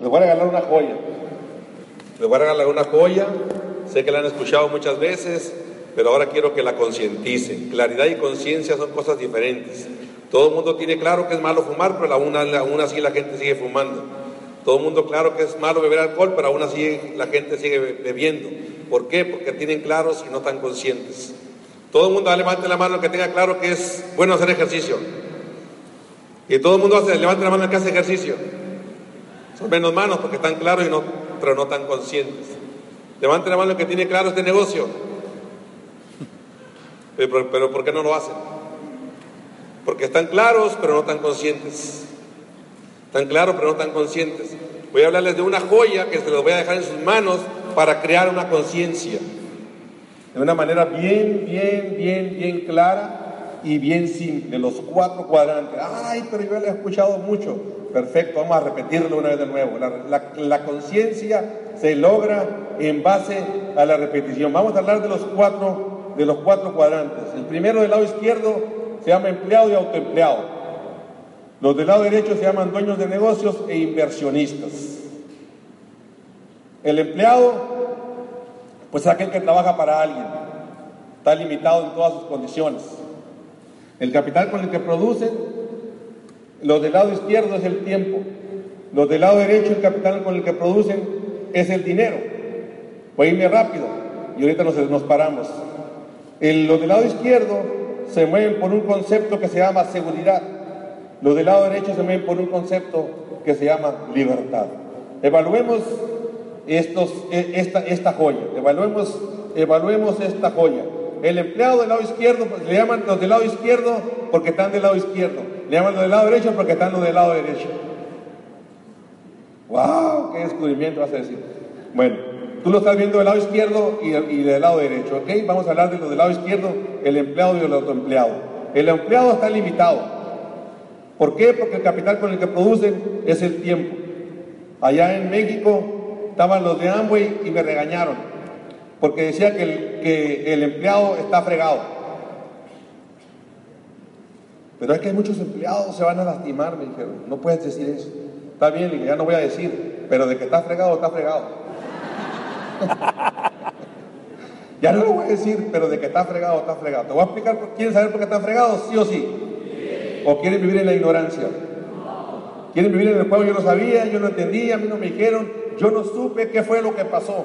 Les voy a regalar una joya. Les voy a regalar una joya. Sé que la han escuchado muchas veces, pero ahora quiero que la concienticen. Claridad y conciencia son cosas diferentes. Todo el mundo tiene claro que es malo fumar, pero aún, así la gente sigue fumando. Todo el mundo claro que es malo beber alcohol, pero aún así la gente sigue bebiendo. ¿Por qué? Porque tienen claros y no están conscientes. Todo el mundo levante la mano que tenga claro que es bueno hacer ejercicio. Y todo el mundo hace, levante la mano que hace ejercicio. Son menos manos porque están claros y no, pero no tan conscientes. Levante la mano el que tiene claro este negocio. Pero, pero ¿por qué no lo hacen? Porque están claros, pero no tan conscientes. Están claros, pero no tan conscientes. Voy a hablarles de una joya que se los voy a dejar en sus manos para crear una conciencia. De una manera bien, bien, bien, bien clara y bien simple. Los cuatro cuadrantes. Ay, pero yo lo he escuchado mucho. Perfecto, vamos a repetirlo una vez de nuevo. La, la conciencia se logra en base a la repetición. Vamos a hablar de los cuatro, de los cuatro cuadrantes. El primero del lado izquierdo se llama empleado y autoempleado. Los del lado derecho se llaman dueños de negocios e inversionistas. El empleado, pues es aquel que trabaja para alguien, está limitado en todas sus condiciones. El capital con el que producen, los del lado izquierdo es el tiempo, los del lado derecho el capital con el que producen es el dinero. Voy a irme rápido y ahorita nos, nos paramos. los del lado izquierdo se mueven por un concepto que se llama seguridad. Los del lado derecho se mueven por un concepto que se llama libertad. Evaluemos e, esta, esta joya, evaluemos, evaluemos esta joya. El empleado del lado izquierdo, pues, le llaman los del lado izquierdo porque están del lado izquierdo. Le llaman los del lado derecho porque están los del lado derecho. ¡Wow! ¡Qué descubrimiento vas a decir! Bueno, tú lo estás viendo del lado izquierdo y, del lado derecho, ¿ok? Vamos a hablar de los del lado izquierdo, el empleado y el autoempleado. El empleado está limitado. ¿Por qué? Porque el capital con el que producen es el tiempo. Allá en México estaban los de Amway y me regañaron, porque decía que el, empleado está fregado. Pero es que muchos empleados, se van a lastimar, me dijeron. No puedes decir eso. Está bien, ya no voy a decir, pero de que está fregado, está fregado. ya no lo voy a decir, pero de que está fregado, está fregado. Te voy a explicar, ¿quieren saber por qué están fregados? Sí o sí. ¿O quieren vivir en la ignorancia? ¿Quieren vivir en el pueblo? Yo no sabía, yo no entendía, a mí no me dijeron, yo no supe qué fue lo que pasó.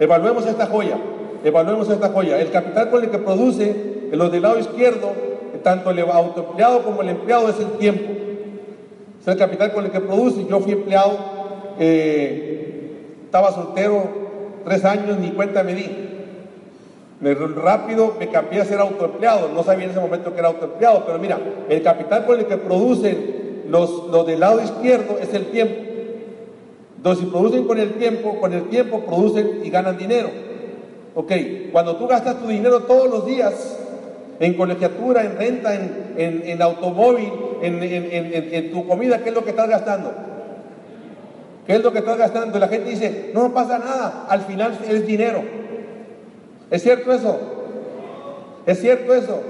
Evaluemos esta joya, evaluemos esta joya. El capital con el que produce, los del lado izquierdo, tanto el autoempleado como el empleado es el tiempo. Es el capital con el que produce. Yo fui empleado, eh, estaba soltero tres años, ni cuenta me di rápido me cambié a ser autoempleado. No sabía en ese momento que era autoempleado, pero mira, el capital con el que producen los, los del lado izquierdo es el tiempo. Entonces, si producen con el tiempo, con el tiempo producen y ganan dinero. Ok, cuando tú gastas tu dinero todos los días en colegiatura, en renta, en, en, automóvil, en, en, tu comida, ¿qué es lo que estás gastando? ¿Qué es lo que estás gastando? La gente dice, no pasa nada, al final es dinero. ¿Es cierto eso? ¿Es cierto eso?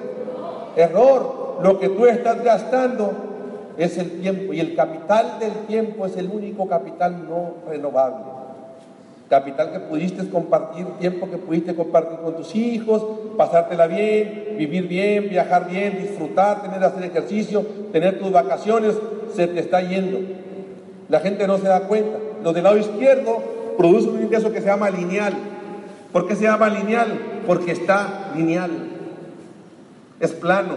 Error. Lo que tú estás gastando es el tiempo y el capital del tiempo es el único capital no renovable. Capital que pudiste compartir, tiempo que pudiste compartir con tus hijos, pasártela bien, vivir bien, viajar bien, disfrutar, tener hacer ejercicio, tener tus vacaciones, se te está yendo. La gente no se da cuenta. Los del lado izquierdo producen un ingreso que se llama lineal. ¿Por qué se llama lineal? Porque está lineal. Es plano.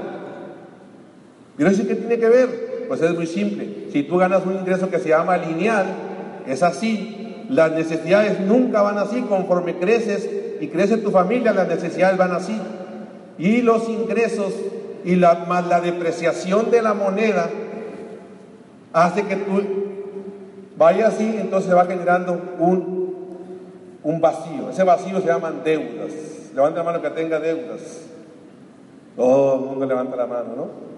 ¿Pero eso qué tiene que ver? Pues es muy simple. Si tú ganas un ingreso que se llama lineal, es así. Las necesidades nunca van así. Conforme creces y crece tu familia, las necesidades van así. Y los ingresos y la, más la depreciación de la moneda hace que tú vaya así, entonces va generando un, un vacío. Ese vacío se llaman deudas. Levanta la mano que tenga deudas. Todo el mundo levanta la mano, ¿no?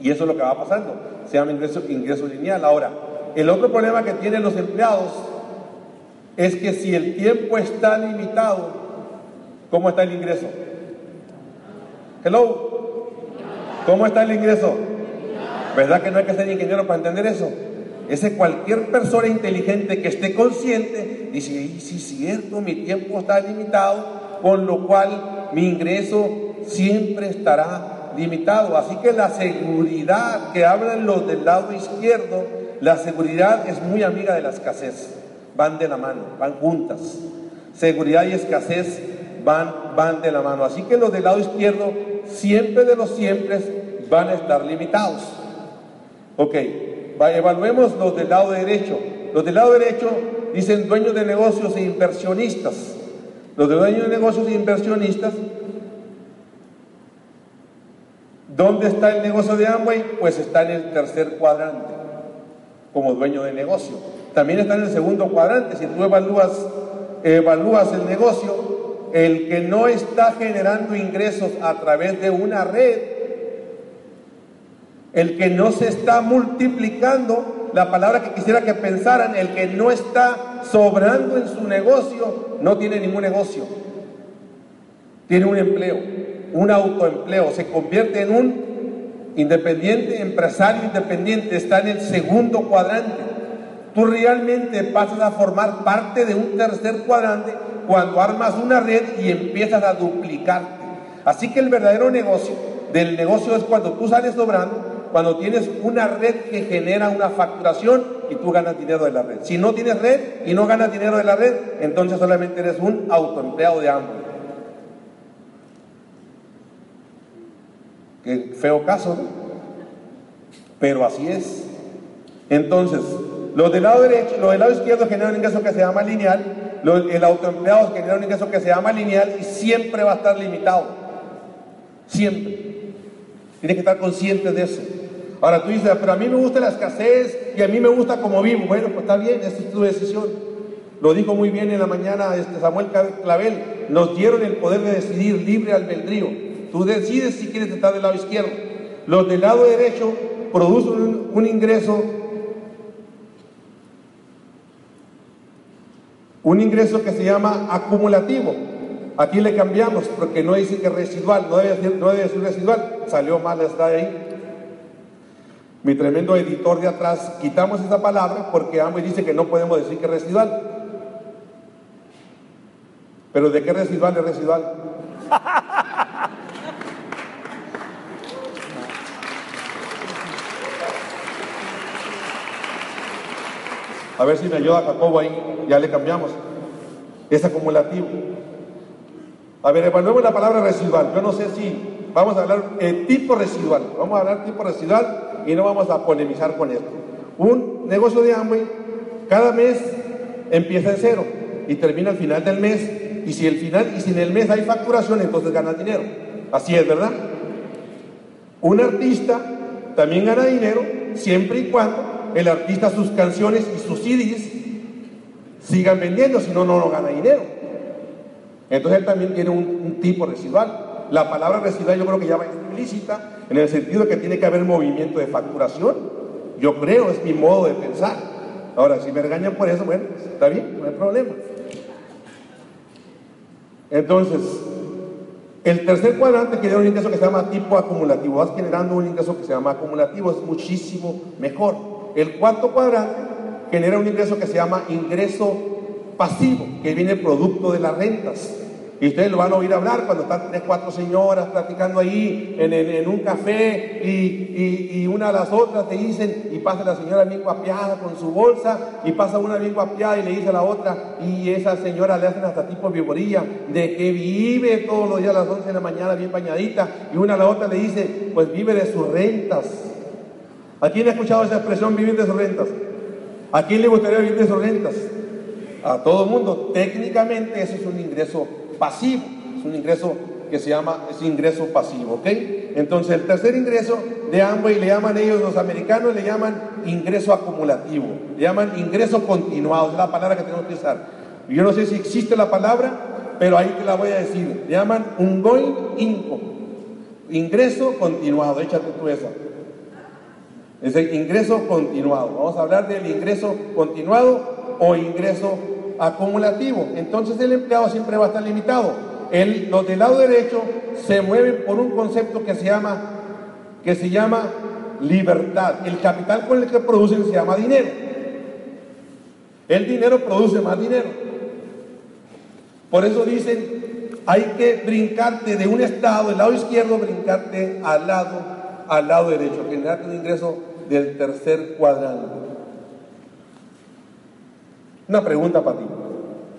Y eso es lo que va pasando. Se llama ingreso, ingreso lineal. Ahora, el otro problema que tienen los empleados es que si el tiempo está limitado, ¿cómo está el ingreso? Hello. ¿Cómo está el ingreso? ¿Verdad que no hay que ser ingeniero para entender eso? Ese cualquier persona inteligente que esté consciente dice, y sí, cierto, mi tiempo está limitado, con lo cual mi ingreso siempre estará limitado. Así que la seguridad que hablan los del lado izquierdo, la seguridad es muy amiga de la escasez. Van de la mano, van juntas. Seguridad y escasez van, van de la mano. Así que los del lado izquierdo, siempre de los siempre, van a estar limitados. Ok, evaluemos los del lado derecho. Los del lado derecho dicen dueños de negocios e inversionistas. Los de dueños de negocios e inversionistas ¿Dónde está el negocio de Amway? Pues está en el tercer cuadrante, como dueño de negocio. También está en el segundo cuadrante. Si tú evalúas, evalúas el negocio, el que no está generando ingresos a través de una red, el que no se está multiplicando, la palabra que quisiera que pensaran, el que no está sobrando en su negocio, no tiene ningún negocio, tiene un empleo un autoempleo, se convierte en un independiente, empresario independiente, está en el segundo cuadrante. Tú realmente pasas a formar parte de un tercer cuadrante cuando armas una red y empiezas a duplicarte. Así que el verdadero negocio del negocio es cuando tú sales sobrando, cuando tienes una red que genera una facturación y tú ganas dinero de la red. Si no tienes red y no ganas dinero de la red, entonces solamente eres un autoempleado de ambos. Qué feo caso. Pero así es. Entonces, los del lado derecho, los del lado izquierdo generan un ingreso que se llama lineal, el autoempleado genera un ingreso que se llama lineal y siempre va a estar limitado. Siempre. Tienes que estar consciente de eso. Ahora tú dices, pero a mí me gusta la escasez y a mí me gusta como vivo. Bueno, pues está bien, esa es tu decisión. Lo dijo muy bien en la mañana este Samuel Clavel. Nos dieron el poder de decidir libre albedrío. Tú decides si quieres estar del lado izquierdo. Los del lado derecho producen un, ingreso, un ingreso que se llama acumulativo. Aquí le cambiamos porque no dice que residual, no debe, ser, residual. Salió mal, está ahí. Mi tremendo editor de atrás, quitamos esa palabra porque ambos dice que no podemos decir que es residual. Pero ¿de qué residual es residual? A ver si me ayuda Jacobo ahí. Ya le cambiamos. Es acumulativo. A ver, evaluemos la palabra residual. Yo no sé si vamos a hablar de tipo residual. Vamos a hablar tipo residual y no vamos a polemizar con esto. Un negocio de Amway cada mes empieza en cero y termina al final del mes. Y si el final y si en el mes hay facturación, entonces gana dinero. Así es, ¿verdad? Un artista también gana dinero siempre y cuando el artista sus canciones y sus CDs sigan vendiendo, si no, no gana dinero. Entonces él también tiene un, tipo residual. La palabra residual yo creo que ya va explícita en el sentido de que tiene que haber movimiento de facturación. Yo creo, es mi modo de pensar. Ahora, si me regañan por eso, bueno, está bien, no hay problema. Entonces, el tercer cuadrante genera un ingreso que se llama tipo acumulativo. Vas generando un ingreso que se llama acumulativo, es muchísimo mejor. El cuarto cuadrante genera un ingreso que se llama ingreso pasivo, que viene producto de las rentas. Y ustedes lo van a oír hablar cuando están tres, cuatro señoras platicando ahí en, un café y, una a las otras te dicen, y pasa la señora bien guapiada con su bolsa, y pasa una bien guapiada y le dice a la otra, y esa señora le hacen hasta tipo viborilla, de que vive todos los días a las 11 de la mañana bien bañadita, y una a la otra le dice, pues vive de sus rentas. ¿A quién ha escuchado esa expresión vivir de sus rentas? ¿A quién le gustaría vivir de sus rentas? A todo el mundo. Técnicamente eso es un ingreso pasivo, es un ingreso que se llama, es ingreso pasivo, ¿ok? Entonces el tercer ingreso de Amway le llaman ellos, los americanos le llaman ingreso acumulativo, le llaman ingreso continuado, es la palabra que tenemos que usar. Yo no sé si existe la palabra, pero ahí te la voy a decir. Le llaman ongoing income, ingreso continuado, échate tú esa. Es el ingreso continuado. Vamos a hablar del ingreso continuado o ingreso acumulativo. Entonces el empleado siempre va a estar limitado. El, los del lado derecho se mueven por un concepto que se llama, que se llama libertad. El capital con el que producen se llama dinero. El dinero produce más dinero. Por eso dicen, hay que brincarte de un estado, del lado izquierdo, brincarte al lado, al lado derecho, generarte un ingreso del tercer cuadrante. Una pregunta para ti.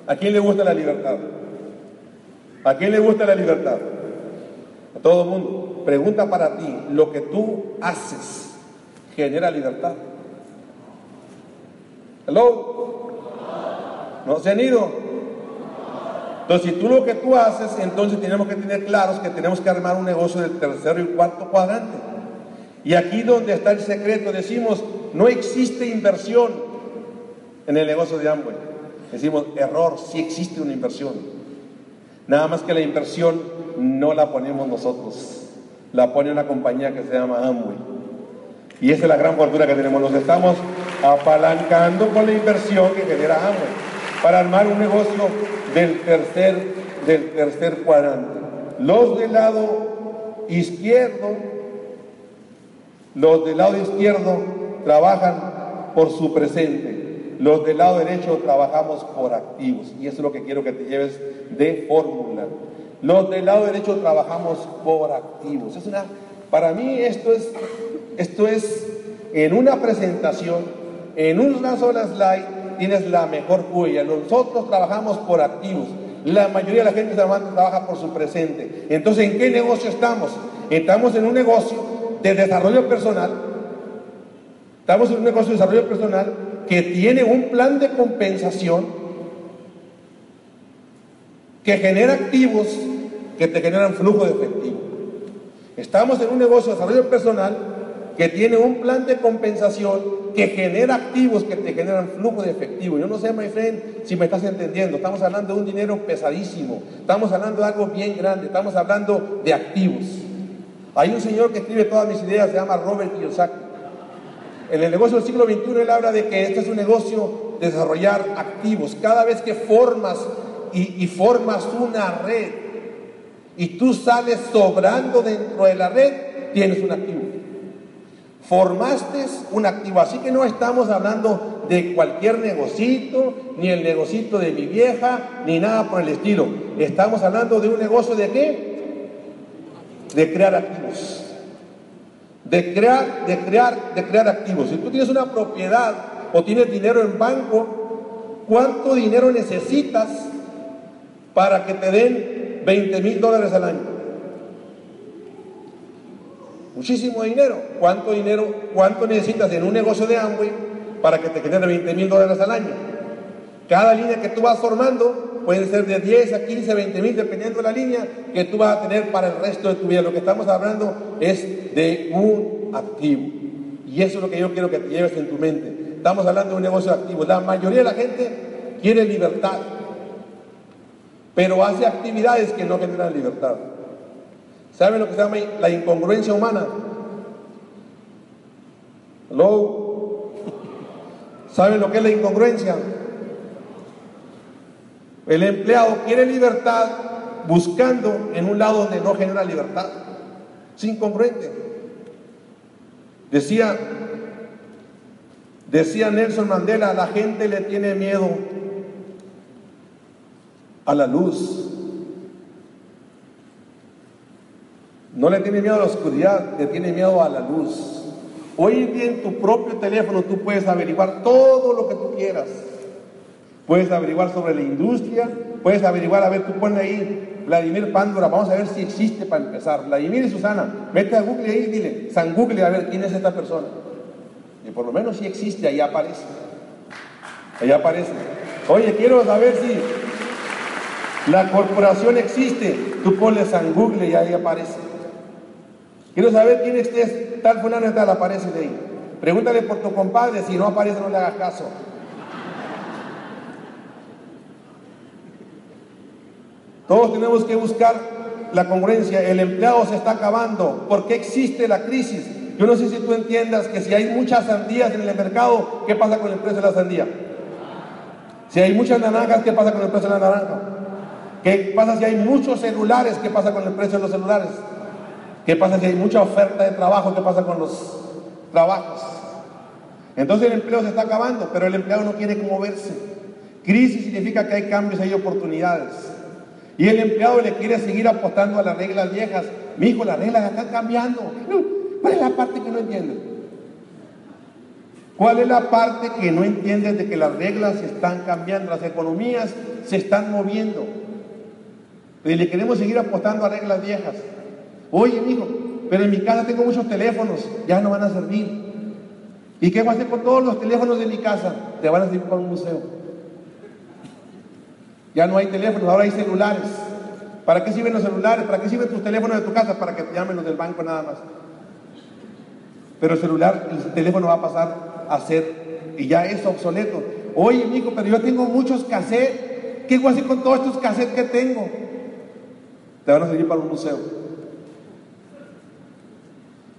¿A quién le gusta la libertad? ¿A quién le gusta la libertad? A todo el mundo. Pregunta para ti, ¿lo que tú haces genera libertad? ¿Hello? ¿No se han ido? Entonces, si tú lo que tú haces, entonces tenemos que tener claros que tenemos que armar un negocio del tercero y cuarto cuadrante. Y aquí donde está el secreto, decimos, no existe inversión en el negocio de Amway. Decimos, error, sí existe una inversión. Nada más que la inversión no la ponemos nosotros, la pone una compañía que se llama Amway. Y esa es la gran fortuna que tenemos. Nos estamos apalancando con la inversión que genera Amway para armar un negocio del tercer, del tercer cuadrante. Los del lado izquierdo los del lado izquierdo trabajan por su presente. Los del lado derecho trabajamos por activos. Y eso es lo que quiero que te lleves de fórmula. Los del lado derecho trabajamos por activos. Es una, para mí esto es, esto es en una presentación, en una sola slide, tienes la mejor huella. Nosotros trabajamos por activos. La mayoría de la gente trabaja por su presente. Entonces, ¿en qué negocio estamos? Estamos en un negocio de desarrollo personal, estamos en un negocio de desarrollo personal que tiene un plan de compensación que genera activos que te generan flujo de efectivo. Estamos en un negocio de desarrollo personal que tiene un plan de compensación que genera activos que te generan flujo de efectivo. Yo no sé, my friend, si me estás entendiendo. Estamos hablando de un dinero pesadísimo. Estamos hablando de algo bien grande. Estamos hablando de activos. Hay un señor que escribe todas mis ideas, se llama Robert Kiyosaki. En el negocio del siglo XXI él habla de que este es un negocio de desarrollar activos. Cada vez que formas y, y formas una red y tú sales sobrando dentro de la red, tienes un activo. Formaste un activo. Así que no estamos hablando de cualquier negocito, ni el negocito de mi vieja, ni nada por el estilo. Estamos hablando de un negocio de qué? De crear activos. De crear, de crear, de crear activos. Si tú tienes una propiedad o tienes dinero en banco, ¿cuánto dinero necesitas para que te den 20 mil dólares al año? Muchísimo dinero. ¿Cuánto dinero, cuánto necesitas en un negocio de Amway para que te genere 20 mil dólares al año? Cada línea que tú vas formando pueden ser de 10 a 15, 20 mil, dependiendo de la línea que tú vas a tener para el resto de tu vida. Lo que estamos hablando es de un activo. Y eso es lo que yo quiero que te lleves en tu mente. Estamos hablando de un negocio activo. La mayoría de la gente quiere libertad, pero hace actividades que no generan libertad. ¿Saben lo que se llama la incongruencia humana? ¿Hello? ¿Saben lo que es la incongruencia? El empleado quiere libertad buscando en un lado donde no genera libertad. Es incongruente. Decía, decía Nelson Mandela, la gente le tiene miedo a la luz. No le tiene miedo a la oscuridad, le tiene miedo a la luz. Hoy en día en tu propio teléfono tú puedes averiguar todo lo que tú quieras. Puedes averiguar sobre la industria, puedes averiguar, a ver, tú pones ahí Vladimir Pándora, vamos a ver si existe para empezar. Vladimir y Susana, vete a Google ahí y dile, San Google, a ver quién es esta persona. Y por lo menos si existe, ahí aparece. Ahí aparece. Oye, quiero saber si la corporación existe. Tú pones San Google y ahí aparece. Quiero saber quién es tal fulano y tal, aparece de ahí. Pregúntale por tu compadre, si no aparece no le hagas caso. Todos tenemos que buscar la congruencia. El empleado se está acabando. ¿Por qué existe la crisis? Yo no sé si tú entiendas que si hay muchas sandías en el mercado, ¿qué pasa con el precio de la sandía? Si hay muchas naranjas, ¿qué pasa con el precio de la naranja? ¿Qué pasa si hay muchos celulares? ¿Qué pasa con el precio de los celulares? ¿Qué pasa si hay mucha oferta de trabajo? ¿Qué pasa con los trabajos? Entonces el empleo se está acabando, pero el empleado no quiere moverse. Crisis significa que hay cambios, hay oportunidades. Y el empleado le quiere seguir apostando a las reglas viejas. Mi hijo, las reglas están cambiando. ¿Cuál es la parte que no entiendes? ¿Cuál es la parte que no entiendes de que las reglas están cambiando, las economías se están moviendo? Y le queremos seguir apostando a reglas viejas. Oye, hijo, pero en mi casa tengo muchos teléfonos, ya no van a servir. ¿Y qué voy a hacer con todos los teléfonos de mi casa? Te van a servir para un museo. Ya no hay teléfonos, ahora hay celulares. ¿Para qué sirven los celulares? ¿Para qué sirven tus teléfonos de tu casa? Para que te llamen los del banco nada más. Pero el celular, el teléfono va a pasar a ser, y ya es obsoleto. Oye, hijo, pero yo tengo muchos cassettes. ¿Qué voy a hacer con todos estos cassettes que tengo? Te van a servir para un museo.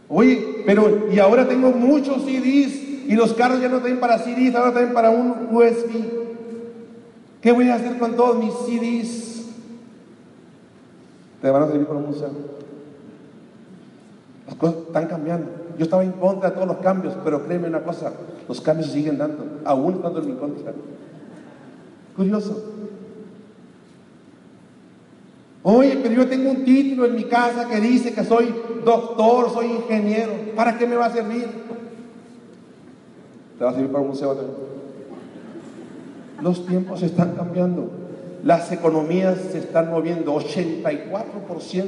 Oye, pero y ahora tengo muchos CDs y los carros ya no traen para CDs, ahora traen para un USB. ¿Qué voy a hacer con todos mis CDs? Te van a servir para un museo. Las cosas están cambiando. Yo estaba en contra de todos los cambios, pero créeme una cosa, los cambios se siguen dando, aún cuando en mi contra. Curioso. Oye, pero yo tengo un título en mi casa que dice que soy doctor, soy ingeniero. ¿Para qué me va a servir? Te va a servir para un museo también. Los tiempos están cambiando. Las economías se están moviendo. 84%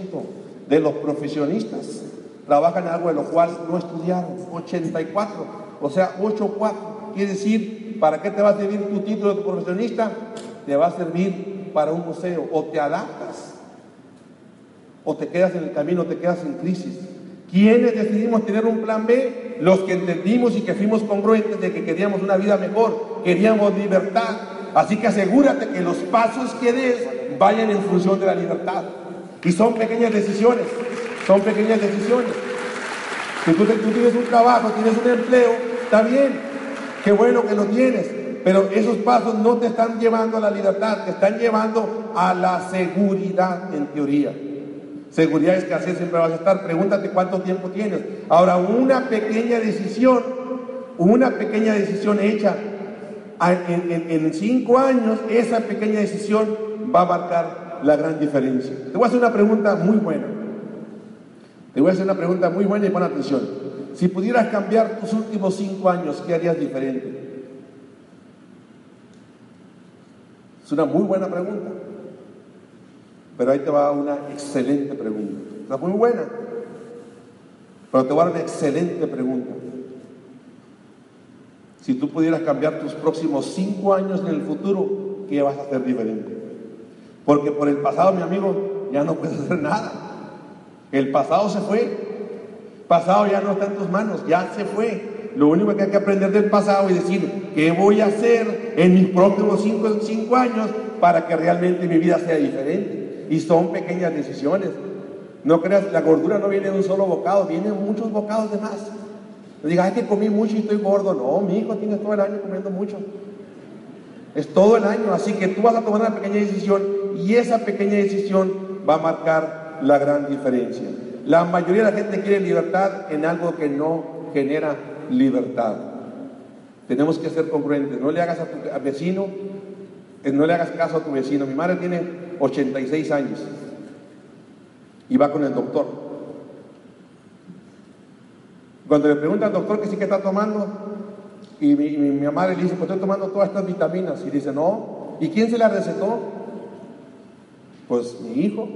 de los profesionistas trabajan en algo de lo cual no estudiaron. 84. O sea, 8-4. Quiere decir, ¿para qué te va a servir tu título de profesionista? Te va a servir para un museo. O te adaptas, o te quedas en el camino, te quedas en crisis. ¿Quiénes decidimos tener un plan B? Los que entendimos y que fuimos congruentes de que queríamos una vida mejor, queríamos libertad. Así que asegúrate que los pasos que des vayan en función de la libertad. Y son pequeñas decisiones, son pequeñas decisiones. Si tú, tú tienes un trabajo, tienes un empleo, está bien, qué bueno que lo tienes, pero esos pasos no te están llevando a la libertad, te están llevando a la seguridad en teoría. Seguridad, escasez siempre vas a estar. Pregúntate cuánto tiempo tienes. Ahora, una pequeña decisión, una pequeña decisión hecha en, cinco años, esa pequeña decisión va a marcar la gran diferencia. Te voy a hacer una pregunta muy buena. Te voy a hacer una pregunta muy buena y pon atención. Si pudieras cambiar tus últimos cinco años, ¿qué harías diferente? Es una muy buena pregunta. Pero ahí te va una excelente pregunta. Está muy buena. Pero te voy a dar una excelente pregunta. Si tú pudieras cambiar tus próximos cinco años en el futuro, ¿qué vas a hacer diferente? Porque por el pasado, mi amigo, ya no puedes hacer nada. El pasado se fue. Pasado ya no está en tus manos, ya se fue. Lo único que hay que aprender del pasado y decir, ¿qué voy a hacer en mis próximos cinco, cinco años para que realmente mi vida sea diferente? Y son pequeñas decisiones. No creas, la gordura no viene de un solo bocado, vienen muchos bocados de más. No digas, ay, que comí mucho y estoy gordo. No, mi hijo tiene todo el año comiendo mucho. Es todo el año, así que tú vas a tomar una pequeña decisión y esa pequeña decisión va a marcar la gran diferencia. La mayoría de la gente quiere libertad en algo que no genera libertad. Tenemos que ser congruentes. No le hagas a tu vecino, eh, no le hagas caso a tu vecino. Mi madre tiene 86 años y va con el doctor. Cuando le pregunta al doctor que sí que está tomando, y mi, mamá le dice, pues estoy tomando todas estas vitaminas, y dice, no, ¿y quién se la recetó? Pues mi hijo.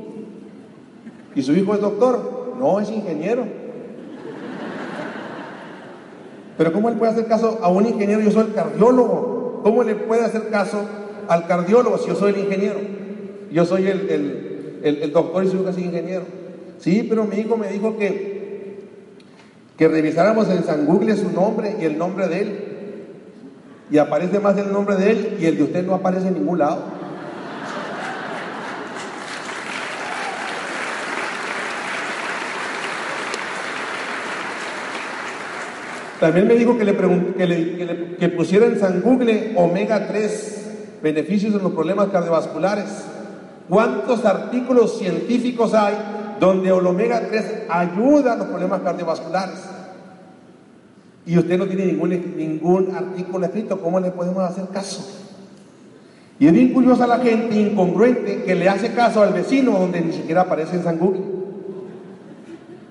¿Y su hijo es doctor? No, es ingeniero. Pero ¿cómo él puede hacer caso a un ingeniero? Yo soy el cardiólogo. ¿Cómo le puede hacer caso al cardiólogo si yo soy el ingeniero? Yo soy el, doctor y soy casi ingeniero. Sí, pero mi hijo me dijo que, que revisáramos en San Google su nombre y el nombre de él. Y aparece más el nombre de él y el de usted no aparece en ningún lado. También me dijo que le, que, que, pusiera en San Google omega 3, beneficios en los problemas cardiovasculares. ¿Cuántos artículos científicos hay donde el omega 3 ayuda a los problemas cardiovasculares? Y usted no tiene ningún, ningún artículo escrito, ¿cómo le podemos hacer caso? Y es bien curiosa la gente incongruente que le hace caso al vecino donde ni siquiera aparece en San Google.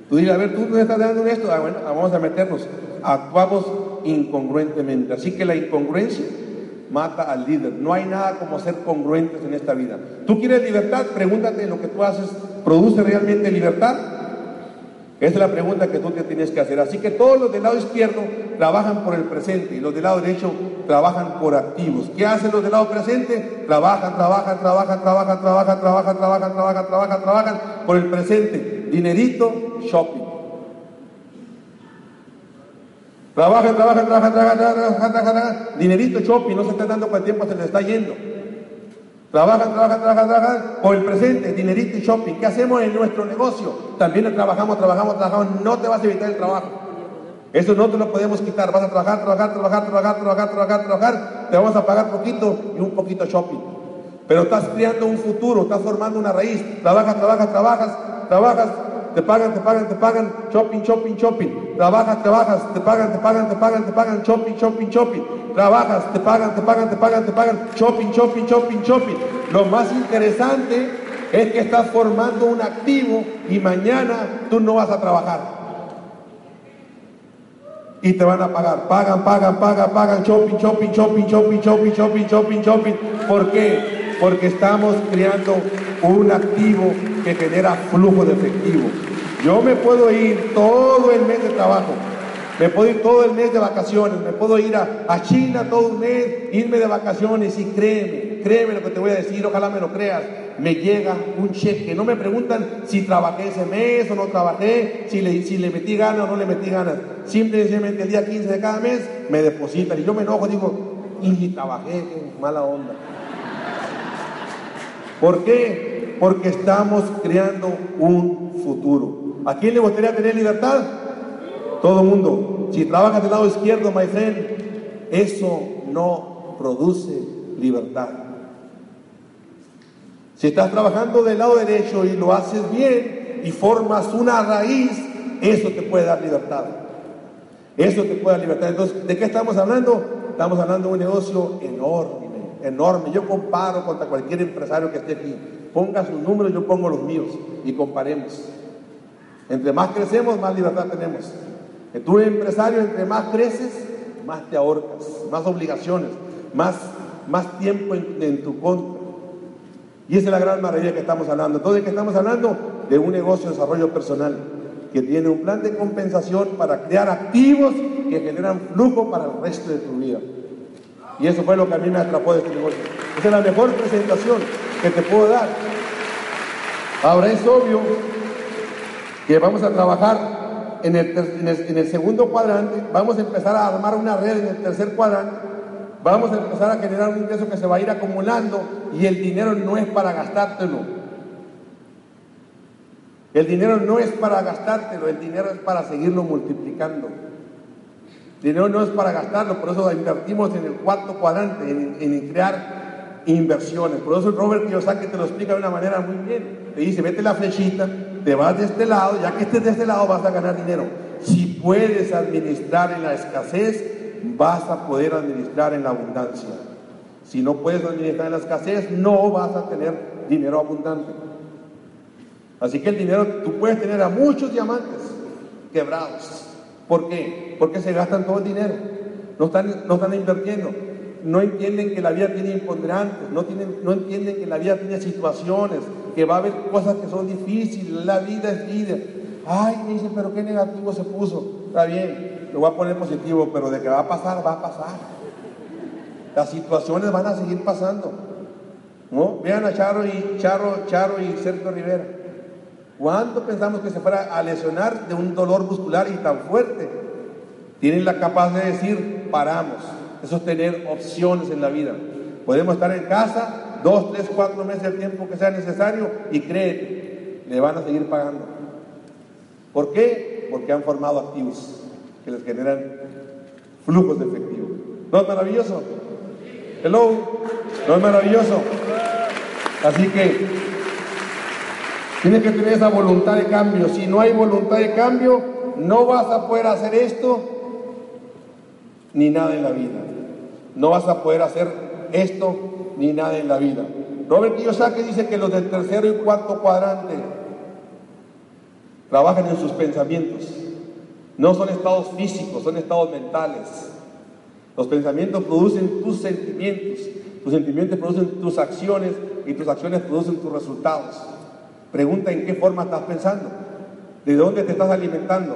Tú dices, a ver, tú no estás dando esto, ah, bueno, vamos a meternos actuamos incongruentemente. Así que la incongruencia mata al líder. No hay nada como ser congruentes en esta vida. ¿Tú quieres libertad? Pregúntate, ¿lo que tú haces produce realmente libertad? Esa es la pregunta que tú te tienes que hacer. Así que todos los del lado izquierdo trabajan por el presente y los del lado derecho trabajan por activos. ¿Qué hacen los del lado presente? Trabajan, trabajan, trabajan, trabajan, trabajan, trabajan, trabajan, trabajan, trabajan, trabajan por el presente. Dinerito, shopping. Trabaja, trabaja, trabaja, trabaja, trabaja, trabaja, dinerito shopping, no se está dando cuánto tiempo se le está yendo. Trabajan, trabajan, trabajan, trabajan por el presente, dinerito y shopping. ¿Qué hacemos en nuestro negocio? También trabajamos, trabajamos, trabajamos. No te vas a evitar el trabajo. Eso no te lo podemos quitar. Vas a trabajar, trabajar, trabajar, trabajar, trabajar, trabajar, trabajar. Te vamos a pagar poquito y un poquito shopping. Pero estás creando un futuro, estás formando una raíz. Trabajas, trabajas, trabajas, trabajas, te pagan, te pagan, te pagan, shopping, shopping, shopping, trabajas, trabajas, te pagan, te pagan, te pagan, te pagan, shopping, shopping, shopping, trabajas, te pagan, te pagan, te pagan, te pagan, shopping, shopping, shopping, shopping. Lo más interesante es que estás formando un activo y mañana tú no vas a trabajar. Y te van a pagar, pagan, pagan, pagan, pagan, shopping, shopping, shopping, shopping, shopping, shopping, shopping, shopping. ¿Por qué? Porque estamos creando un activo que genera flujo de efectivo. Yo me puedo ir todo el mes de trabajo, me puedo ir todo el mes de vacaciones, me puedo ir a, China todo un mes, irme de vacaciones y créeme, créeme lo que te voy a decir, ojalá me lo creas, me llega un cheque. No me preguntan si trabajé ese mes o no trabajé, si le, si le metí ganas o no le metí ganas. Simplemente el día 15 de cada mes me depositan y yo me enojo, digo, y trabajé, mala onda. ¿Por qué? Porque estamos creando un futuro. ¿A quién le gustaría tener libertad? Todo el mundo. Si trabajas del lado izquierdo, my friend, eso no produce libertad. Si estás trabajando del lado derecho y lo haces bien y formas una raíz, eso te puede dar libertad. Eso te puede dar libertad. Entonces, ¿de qué estamos hablando? Estamos hablando de un negocio enorme, enorme. Yo comparo contra cualquier empresario que esté aquí ponga sus números, yo pongo los míos y comparemos. Entre más crecemos, más libertad tenemos. Tú empresario, entre más creces, más te ahorcas, más obligaciones, más, más tiempo en, tu contra. Y esa es la gran maravilla que estamos hablando. Entonces, que estamos hablando? De un negocio de desarrollo personal que tiene un plan de compensación para crear activos que generan flujo para el resto de tu vida. Y eso fue lo que a mí me atrapó de este negocio. Esa es la mejor presentación que te puedo dar. Ahora es obvio que vamos a trabajar en el, en, el, segundo cuadrante, vamos a empezar a armar una red en el tercer cuadrante, vamos a empezar a generar un ingreso que se va a ir acumulando y el dinero no es para gastártelo. El dinero no es para gastártelo, el dinero es para seguirlo multiplicando. Dinero no es para gastarlo, por eso invertimos en el cuarto cuadrante, en, en crear inversiones. Por eso Robert Kiyosaki te lo explica de una manera muy bien. Te dice, vete la flechita, te vas de este lado, ya que estés de este lado vas a ganar dinero. Si puedes administrar en la escasez, vas a poder administrar en la abundancia. Si no puedes administrar en la escasez, no vas a tener dinero abundante. Así que el dinero, tú puedes tener a muchos diamantes quebrados. ¿Por qué? Porque se gastan todo el dinero. No están, no están invirtiendo no entienden que la vida tiene imponderantes, no, tienen, no entienden que la vida tiene situaciones, que va a haber cosas que son difíciles, la vida es vida. Ay, me dicen, pero qué negativo se puso. Está bien, lo voy a poner positivo, pero de que va a pasar, va a pasar. Las situaciones van a seguir pasando. ¿No? Vean a Charo y Charo, Charo y Sergio Rivera. ¿Cuándo pensamos que se fuera a lesionar de un dolor muscular y tan fuerte? Tienen la capacidad de decir, paramos. Eso es tener opciones en la vida. Podemos estar en casa dos, tres, cuatro meses el tiempo que sea necesario y créete, le van a seguir pagando. ¿Por qué? Porque han formado activos que les generan flujos de efectivo. ¿No es maravilloso? Hello, ¿no es maravilloso? Así que tienes que tener esa voluntad de cambio. Si no hay voluntad de cambio, no vas a poder hacer esto ni nada en la vida. No vas a poder hacer esto ni nada en la vida. Robert Kiyosaki dice que los del tercero y cuarto cuadrante trabajan en sus pensamientos. No son estados físicos, son estados mentales. Los pensamientos producen tus sentimientos, tus sentimientos producen tus acciones y tus acciones producen tus resultados. Pregunta en qué forma estás pensando, de dónde te estás alimentando.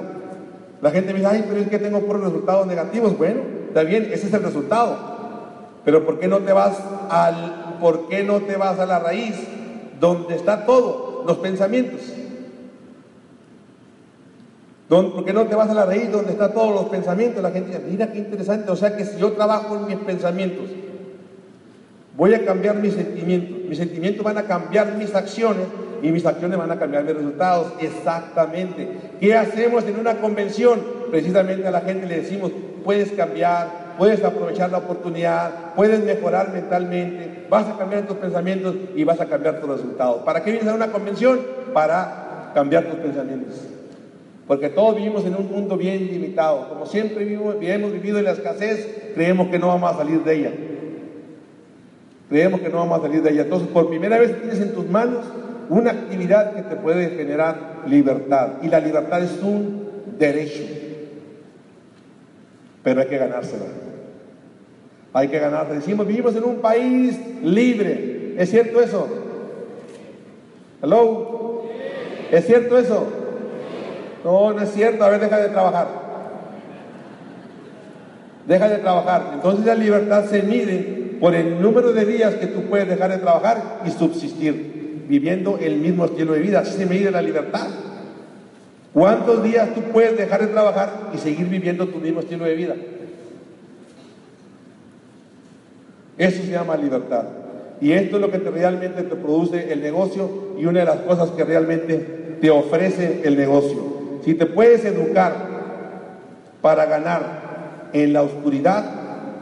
La gente me dice, ay, pero es que tengo puros resultados negativos. Bueno, está bien, ese es el resultado. Pero ¿por qué no te vas al, por qué no te vas a la raíz donde está todo, los pensamientos? ¿Por qué no te vas a la raíz donde están todos los pensamientos? La gente dice, mira qué interesante. O sea que si yo trabajo en mis pensamientos, voy a cambiar mis sentimientos. Mis sentimientos van a cambiar mis acciones y mis acciones van a cambiar mis resultados. Exactamente. ¿Qué hacemos en una convención? Precisamente a la gente le decimos, puedes cambiar, puedes aprovechar la oportunidad, puedes mejorar mentalmente, vas a cambiar tus pensamientos y vas a cambiar tus resultados. ¿Para qué vienes a una convención? Para cambiar tus pensamientos. Porque todos vivimos en un mundo bien limitado. Como siempre vivimos, hemos vivido en la escasez, creemos que no vamos a salir de ella. Creemos que no vamos a salir de ella. Entonces, por primera vez tienes en tus manos una actividad que te puede generar libertad. Y la libertad es un derecho. Pero hay que ganársela. Hay que ganársela. Decimos, vivimos en un país libre. ¿Es cierto eso? ¿Hello? ¿Es cierto eso? No, no es cierto. A ver, deja de trabajar. Deja de trabajar. Entonces la libertad se mide por el número de días que tú puedes dejar de trabajar y subsistir, viviendo el mismo estilo de vida. Así se mide la libertad. ¿Cuántos días tú puedes dejar de trabajar y seguir viviendo tu mismo estilo de vida? Eso se llama libertad. Y esto es lo que realmente te produce el negocio y una de las cosas que realmente te ofrece el negocio. Si te puedes educar para ganar en la oscuridad,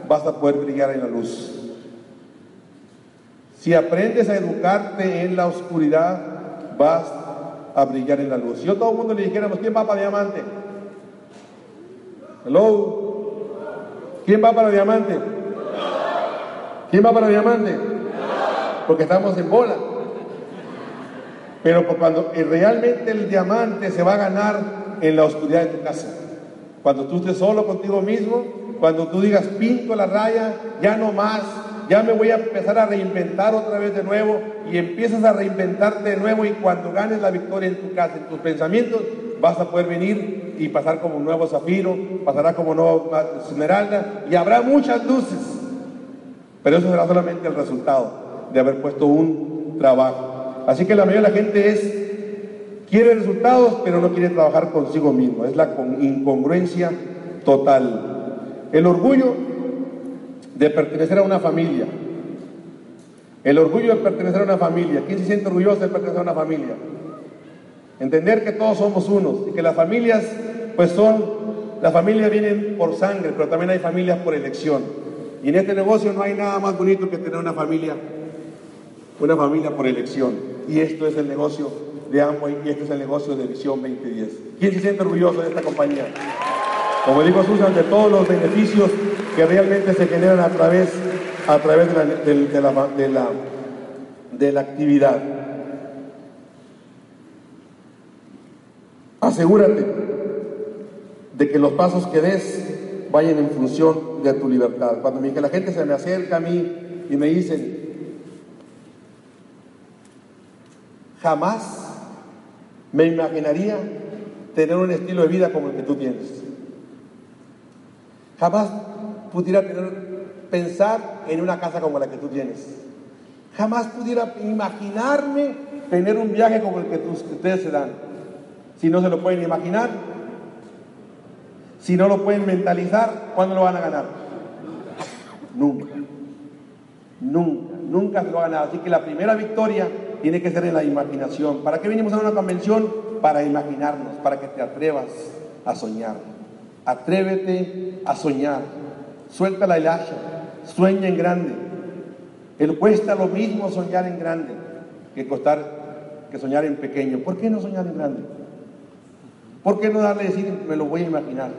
vas a poder brillar en la luz. Si aprendes a educarte en la oscuridad, vas a brillar en la luz. Si yo a todo el mundo le dijéramos, ¿quién va para diamante? Hello. ¿Quién va para diamante? ¿Quién va para diamante? Porque estamos en bola. Pero cuando realmente el diamante se va a ganar en la oscuridad de tu casa. Cuando tú estés solo contigo mismo, cuando tú digas pinto la raya, ya no más, ya me voy a empezar a reinventar otra vez de nuevo y empiezas a reinventarte de nuevo y cuando ganes la victoria en tu casa, en tus pensamientos, vas a poder venir y pasar como un nuevo zafiro, pasará como nuevo esmeralda y habrá muchas luces. Pero eso será solamente el resultado de haber puesto un trabajo. Así que la mayoría de la gente es, quiere resultados, pero no quiere trabajar consigo mismo. Es la incongruencia total. El orgullo de pertenecer a una familia. El orgullo de pertenecer a una familia. ¿Quién se siente orgulloso de pertenecer a una familia? Entender que todos somos unos y que las familias, pues son, las familias vienen por sangre, pero también hay familias por elección. Y en este negocio no hay nada más bonito que tener una familia, una familia por elección. Y esto es el negocio de Amway y este es el negocio de Visión 2010. ¿Quién se siente orgulloso de esta compañía? Como digo Susan, de todos los beneficios que realmente se generan a través, a través de, la, de, la, de la actividad. Asegúrate de que los pasos que des vayan en función de tu libertad. Cuando la gente se me acerca a mí y me dicen, Jamás me imaginaría tener un estilo de vida como el que tú tienes. Jamás pudiera tener, pensar en una casa como la que tú tienes. Jamás pudiera imaginarme tener un viaje como el que ustedes se dan. Si no se lo pueden imaginar, si no lo pueden mentalizar, ¿cuándo lo van a ganar? Nunca. Nunca, nunca se lo van a ganar. Así que la primera victoria tiene que ser en la imaginación. ¿Para qué vinimos a una convención? Para imaginarnos, para que te atrevas a soñar. Atrévete a soñar. Suelta la hilacha. Sueña en grande. Él cuesta lo mismo soñar en grande que costar que soñar en pequeño. ¿Por qué no soñar en grande? ¿Por qué no darle a decir, me lo voy a imaginar?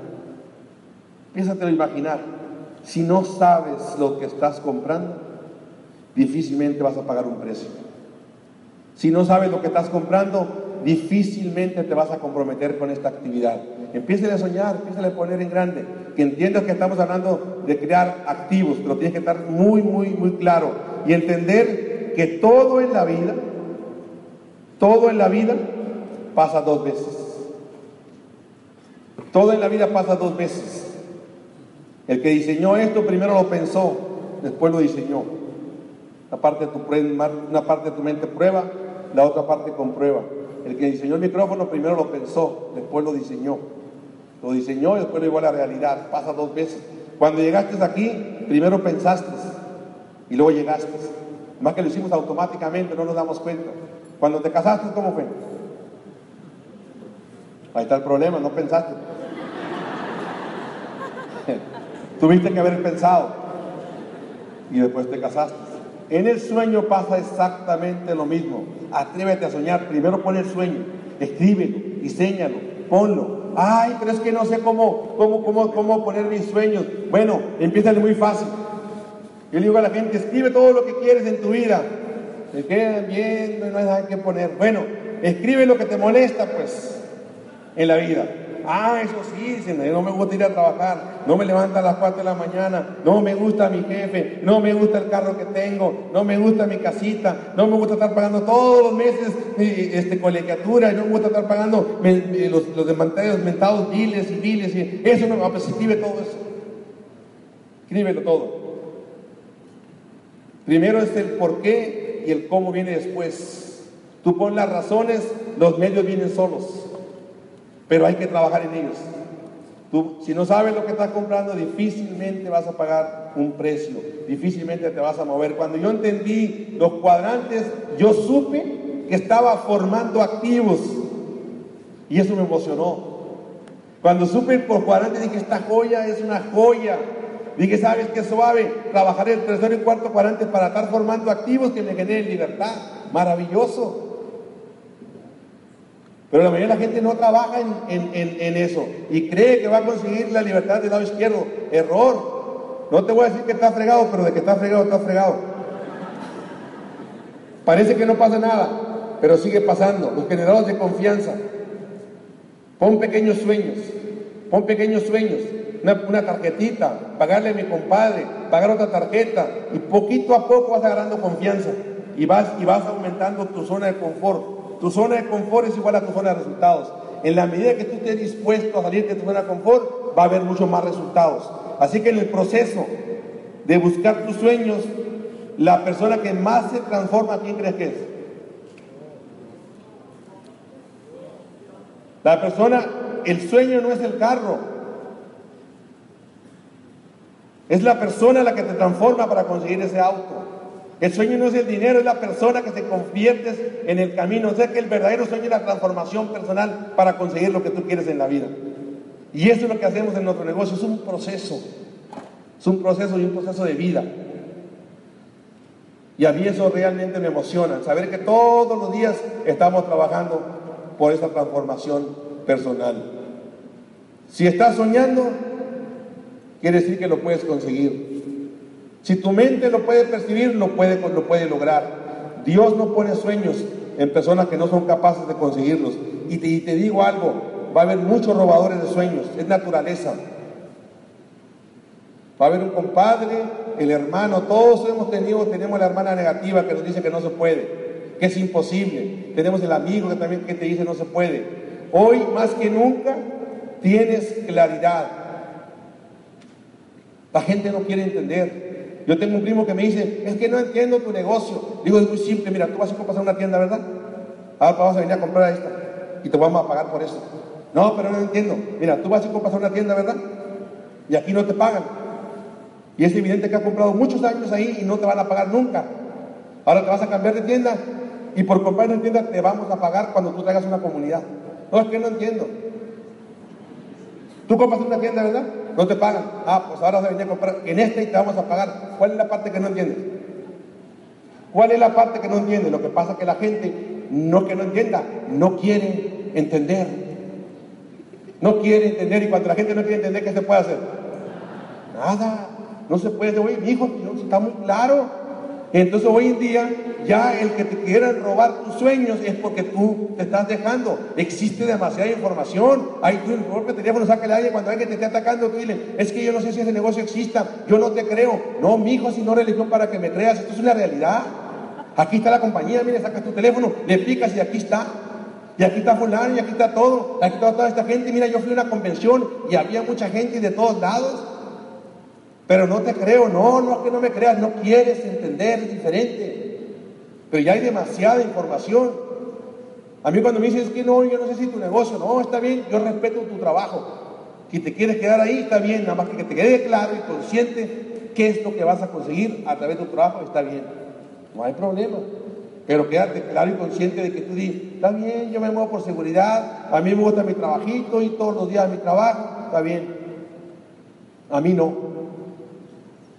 Piénsate a imaginar. Si no sabes lo que estás comprando, difícilmente vas a pagar un precio. Si no sabes lo que estás comprando, difícilmente te vas a comprometer con esta actividad. Empiece a soñar, empiece a poner en grande. Que entiendas que estamos hablando de crear activos, pero tienes que estar muy, muy, muy claro y entender que todo en la vida, todo en la vida pasa dos veces. Todo en la vida pasa dos veces. El que diseñó esto primero lo pensó, después lo diseñó. Una parte de tu mente prueba, la otra parte comprueba. El que diseñó el micrófono primero lo pensó, después lo diseñó. Lo diseñó y después lo llevó a la realidad. Pasa dos veces. Cuando llegaste aquí, primero pensaste y luego llegaste. Más que lo hicimos automáticamente, no nos damos cuenta. Cuando te casaste, ¿cómo fue? Ahí está el problema, no pensaste. Tuviste que haber pensado y después te casaste. En el sueño pasa exactamente lo mismo. Atrévete a soñar. Primero pon el sueño, escríbelo, diseñalo, ponlo. Ay, pero es que no sé cómo, cómo, cómo, cómo poner mis sueños. Bueno, empieza muy fácil. Yo le digo a la gente, escribe todo lo que quieres en tu vida. Se quedan viendo no hay nada que poner. Bueno, escribe lo que te molesta, pues, en la vida. Ah, eso sí, no me gusta ir a trabajar, no me levanta a las 4 de la mañana, no me gusta mi jefe, no me gusta el carro que tengo, no me gusta mi casita, no me gusta estar pagando todos los meses eh, este, colegiatura, no me gusta estar pagando eh, los, los mentados biles y biles, y eso me va a pues escribe todo eso. Escríbelo todo. Primero es el por qué y el cómo viene después. Tú pon las razones, los medios vienen solos pero hay que trabajar en ellos. Tú, si no sabes lo que estás comprando, difícilmente vas a pagar un precio, difícilmente te vas a mover. Cuando yo entendí los cuadrantes, yo supe que estaba formando activos y eso me emocionó. Cuando supe por cuadrantes, dije, esta joya es una joya. Dije, ¿sabes qué suave? Trabajar el tercero y cuarto cuadrante para estar formando activos que me generen libertad. Maravilloso. Pero la mayoría de la gente no trabaja en, eso y cree que va a conseguir la libertad del lado izquierdo. Error. No te voy a decir que está fregado, pero de que está fregado, está fregado. Parece que no pasa nada, pero sigue pasando. Los generadores de confianza. Pon pequeños sueños. Pon pequeños sueños. Una, una, tarjetita, pagarle a mi compadre, pagar otra tarjeta y poquito a poco vas agarrando confianza y vas, y vas aumentando tu zona de confort. Tu zona de confort es igual a tu zona de resultados. En la medida que tú estés dispuesto a salir de tu zona de confort, va a haber muchos más resultados. Así que en el proceso de buscar tus sueños, la persona que más se transforma, ¿quién crees que es? La persona, el sueño no es el carro. Es la persona la que te transforma para conseguir ese auto. El sueño no es el dinero, es la persona que se convierte en el camino. O sea que el verdadero sueño es la transformación personal para conseguir lo que tú quieres en la vida. Y eso es lo que hacemos en nuestro negocio, es un proceso. Es un proceso y un proceso de vida. Y a mí eso realmente me emociona, saber que todos los días estamos trabajando por esa transformación personal. Si estás soñando, quiere decir que lo puedes conseguir. Si tu mente lo puede percibir, lo puede, lo puede lograr. Dios no pone sueños en personas que no son capaces de conseguirlos. Y te, y te digo algo, va a haber muchos robadores de sueños, es naturaleza. Va a haber un compadre, el hermano, todos hemos tenido, tenemos la hermana negativa que nos dice que no se puede, que es imposible. Tenemos el amigo que también que te dice no se puede. Hoy más que nunca tienes claridad. La gente no quiere entender. Yo tengo un primo que me dice, es que no entiendo tu negocio. Digo, es muy simple, mira, tú vas a a una tienda, ¿verdad? Ahora vas a venir a comprar esta y te vamos a pagar por eso. No, pero no entiendo. Mira, tú vas a a una tienda, ¿verdad? Y aquí no te pagan. Y es evidente que has comprado muchos años ahí y no te van a pagar nunca. Ahora te vas a cambiar de tienda y por comprar en tienda te vamos a pagar cuando tú traigas una comunidad. No, es que no entiendo. Tú compras una tienda, ¿verdad? No te pagan. Ah, pues ahora vas a venir a comprar en este y te vamos a pagar. ¿Cuál es la parte que no entiendes? ¿Cuál es la parte que no entiende? Lo que pasa es que la gente, no que no entienda, no quiere entender. No quiere entender y cuando la gente no quiere entender, ¿qué se puede hacer? Nada. No se puede oye, mi hijo, está muy claro. Entonces hoy en día ya el que te quieran robar tus sueños es porque tú te estás dejando. Existe demasiada información. Ahí tú el propio teléfono saca el aire cuando alguien te esté atacando, tú dile, es que yo no sé si ese negocio exista, yo no te creo. No, mi hijo, si no religión para que me creas, esto es una realidad. Aquí está la compañía, mire, sacas tu teléfono, le picas y aquí está. Y aquí está fulano y aquí está todo. Aquí está toda esta gente. Mira, yo fui a una convención y había mucha gente de todos lados. Pero no te creo, no, no es que no me creas, no quieres entender, es diferente. Pero ya hay demasiada información. A mí cuando me dices que no, yo no sé si tu negocio, no, está bien, yo respeto tu trabajo. Si te quieres quedar ahí, está bien, nada más que te quede claro y consciente qué es lo que vas a conseguir a través de tu trabajo, está bien. No hay problema. Pero quédate claro y consciente de que tú dices, está bien, yo me muevo por seguridad, a mí me gusta mi trabajito y todos los días mi trabajo, está bien. A mí no.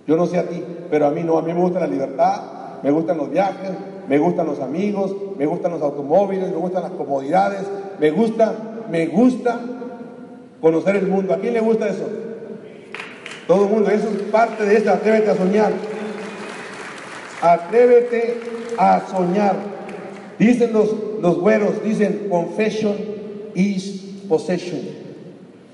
Yo no sé a ti, pero a mí no, a mí me gusta la libertad, me gustan los viajes, me gustan los amigos, me gustan los automóviles, me gustan las comodidades, me gusta, me gusta conocer el mundo. ¿A quién le gusta eso? Todo el mundo, eso es parte de eso, atrévete a soñar. Atrévete a soñar. Dicen los, los güeros, dicen confession is possession.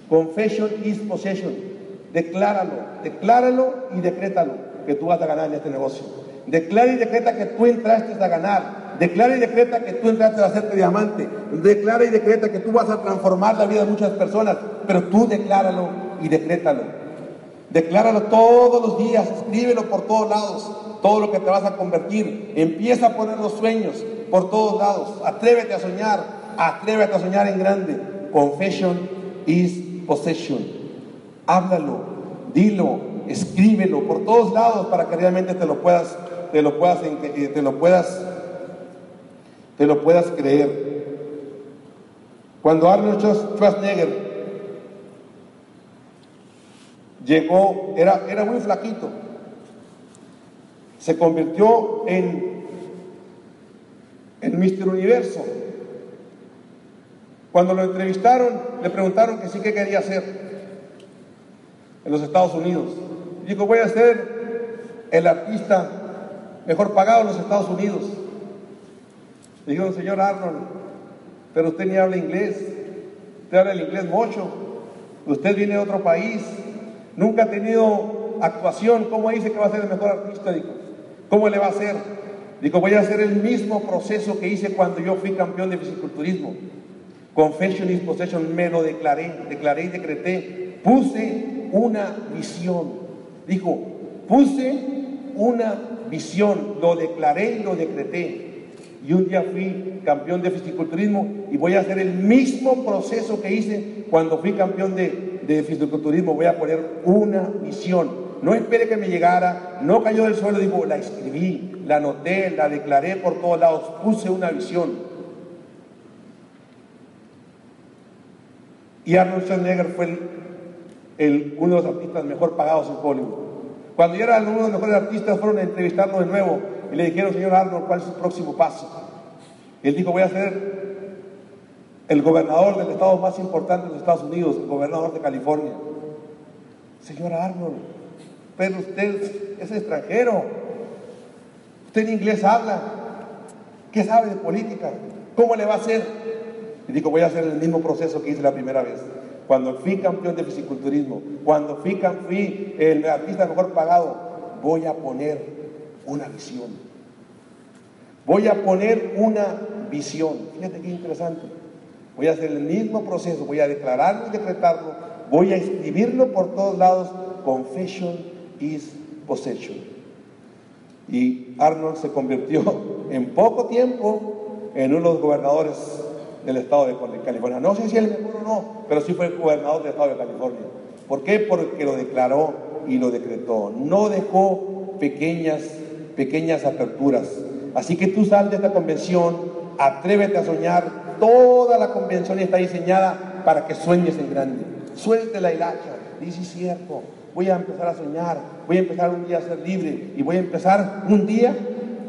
Confession is possession. Decláralo, decláralo y decrétalo que tú vas a ganar en este negocio. Declara y decreta que tú entraste a ganar. Declara y decreta que tú entraste a hacerte diamante. Declara y decreta que tú vas a transformar la vida de muchas personas. Pero tú decláralo y decrétalo. Decláralo todos los días, escríbelo por todos lados, todo lo que te vas a convertir. Empieza a poner los sueños por todos lados. Atrévete a soñar, atrévete a soñar en grande. Confession is possession háblalo, dilo, escríbelo por todos lados para que realmente te lo puedas, te lo puedas, eh, te lo puedas, te lo puedas creer. Cuando Arnold Schwarzenegger llegó, era, era muy flaquito, se convirtió en, en Mister Universo. Cuando lo entrevistaron, le preguntaron que sí que quería hacer en los Estados Unidos. Dijo, voy a ser el artista mejor pagado en los Estados Unidos. Le dijeron, señor Arnold, pero usted ni habla inglés, usted habla el inglés mucho, usted viene de otro país, nunca ha tenido actuación, ¿cómo dice que va a ser el mejor artista? Dijo, ¿cómo le va a hacer? Dijo, voy a hacer el mismo proceso que hice cuando yo fui campeón de fisiculturismo. Confession is possession, me lo declaré, declaré y decreté, puse una visión. Dijo, puse una visión, lo declaré y lo decreté. Y un día fui campeón de fisiculturismo y voy a hacer el mismo proceso que hice cuando fui campeón de, de fisiculturismo. Voy a poner una visión. No espere que me llegara, no cayó del suelo, digo, la escribí, la anoté, la declaré por todos lados, puse una visión. Y Arnold Schwarzenegger fue el uno de los artistas mejor pagados en Hollywood. Cuando ya era uno de los mejores artistas, fueron a entrevistarlo de nuevo y le dijeron, señor Arnold, ¿cuál es su próximo paso? él dijo, voy a ser el gobernador del estado más importante de los Estados Unidos, el gobernador de California. Señor Arnold, pero usted es extranjero, usted en inglés habla, ¿qué sabe de política? ¿Cómo le va a hacer? Y dijo, voy a hacer el mismo proceso que hice la primera vez cuando fui campeón de fisiculturismo, cuando fui, fui el artista mejor pagado, voy a poner una visión. Voy a poner una visión. Fíjate qué interesante. Voy a hacer el mismo proceso, voy a declararlo y decretarlo, voy a escribirlo por todos lados. Confession is possession. Y Arnold se convirtió en poco tiempo en uno de los gobernadores del estado de California. No sé si él mejor o no, pero sí fue el gobernador del estado de California. ¿Por qué? Porque lo declaró y lo decretó. No dejó pequeñas, pequeñas aperturas. Así que tú sal de esta convención, atrévete a soñar. Toda la convención está diseñada para que sueñes en grande. Suelte la hilacha. Dice cierto. Voy a empezar a soñar. Voy a empezar un día a ser libre. Y voy a empezar un día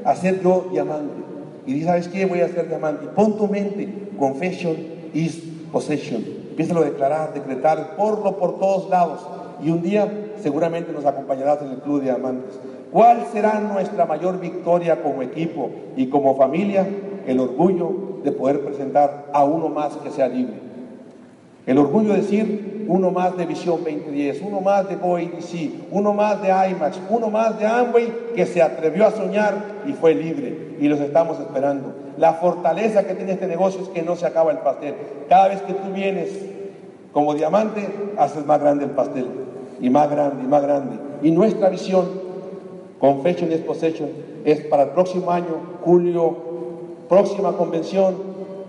a ser yo diamante. Y dice, ¿sabes qué? Voy a ser diamante. Pon tu mente. Confession is possession. Empieza a declarar, decretar, porlo por todos lados. Y un día seguramente nos acompañarás en el Club de Diamantes. ¿Cuál será nuestra mayor victoria como equipo y como familia? El orgullo de poder presentar a uno más que sea libre. El orgullo de decir uno más de Visión 2010, uno más de GoADC, uno más de IMAX, uno más de Amway que se atrevió a soñar y fue libre. Y los estamos esperando. La fortaleza que tiene este negocio es que no se acaba el pastel. Cada vez que tú vienes como diamante, haces más grande el pastel. Y más grande, y más grande. Y nuestra visión, Confession is Possession, es para el próximo año, julio, próxima convención,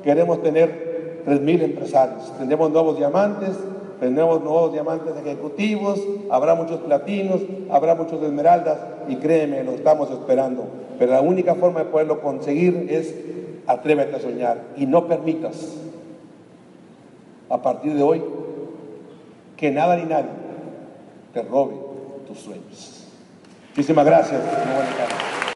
queremos tener 3.000 empresarios. Tendremos nuevos diamantes, tendremos nuevos diamantes ejecutivos, habrá muchos platinos, habrá muchos esmeraldas y créeme, lo estamos esperando. Pero la única forma de poderlo conseguir es atrévete a soñar y no permitas a partir de hoy que nada ni nadie te robe tus sueños. Muchísimas gracias.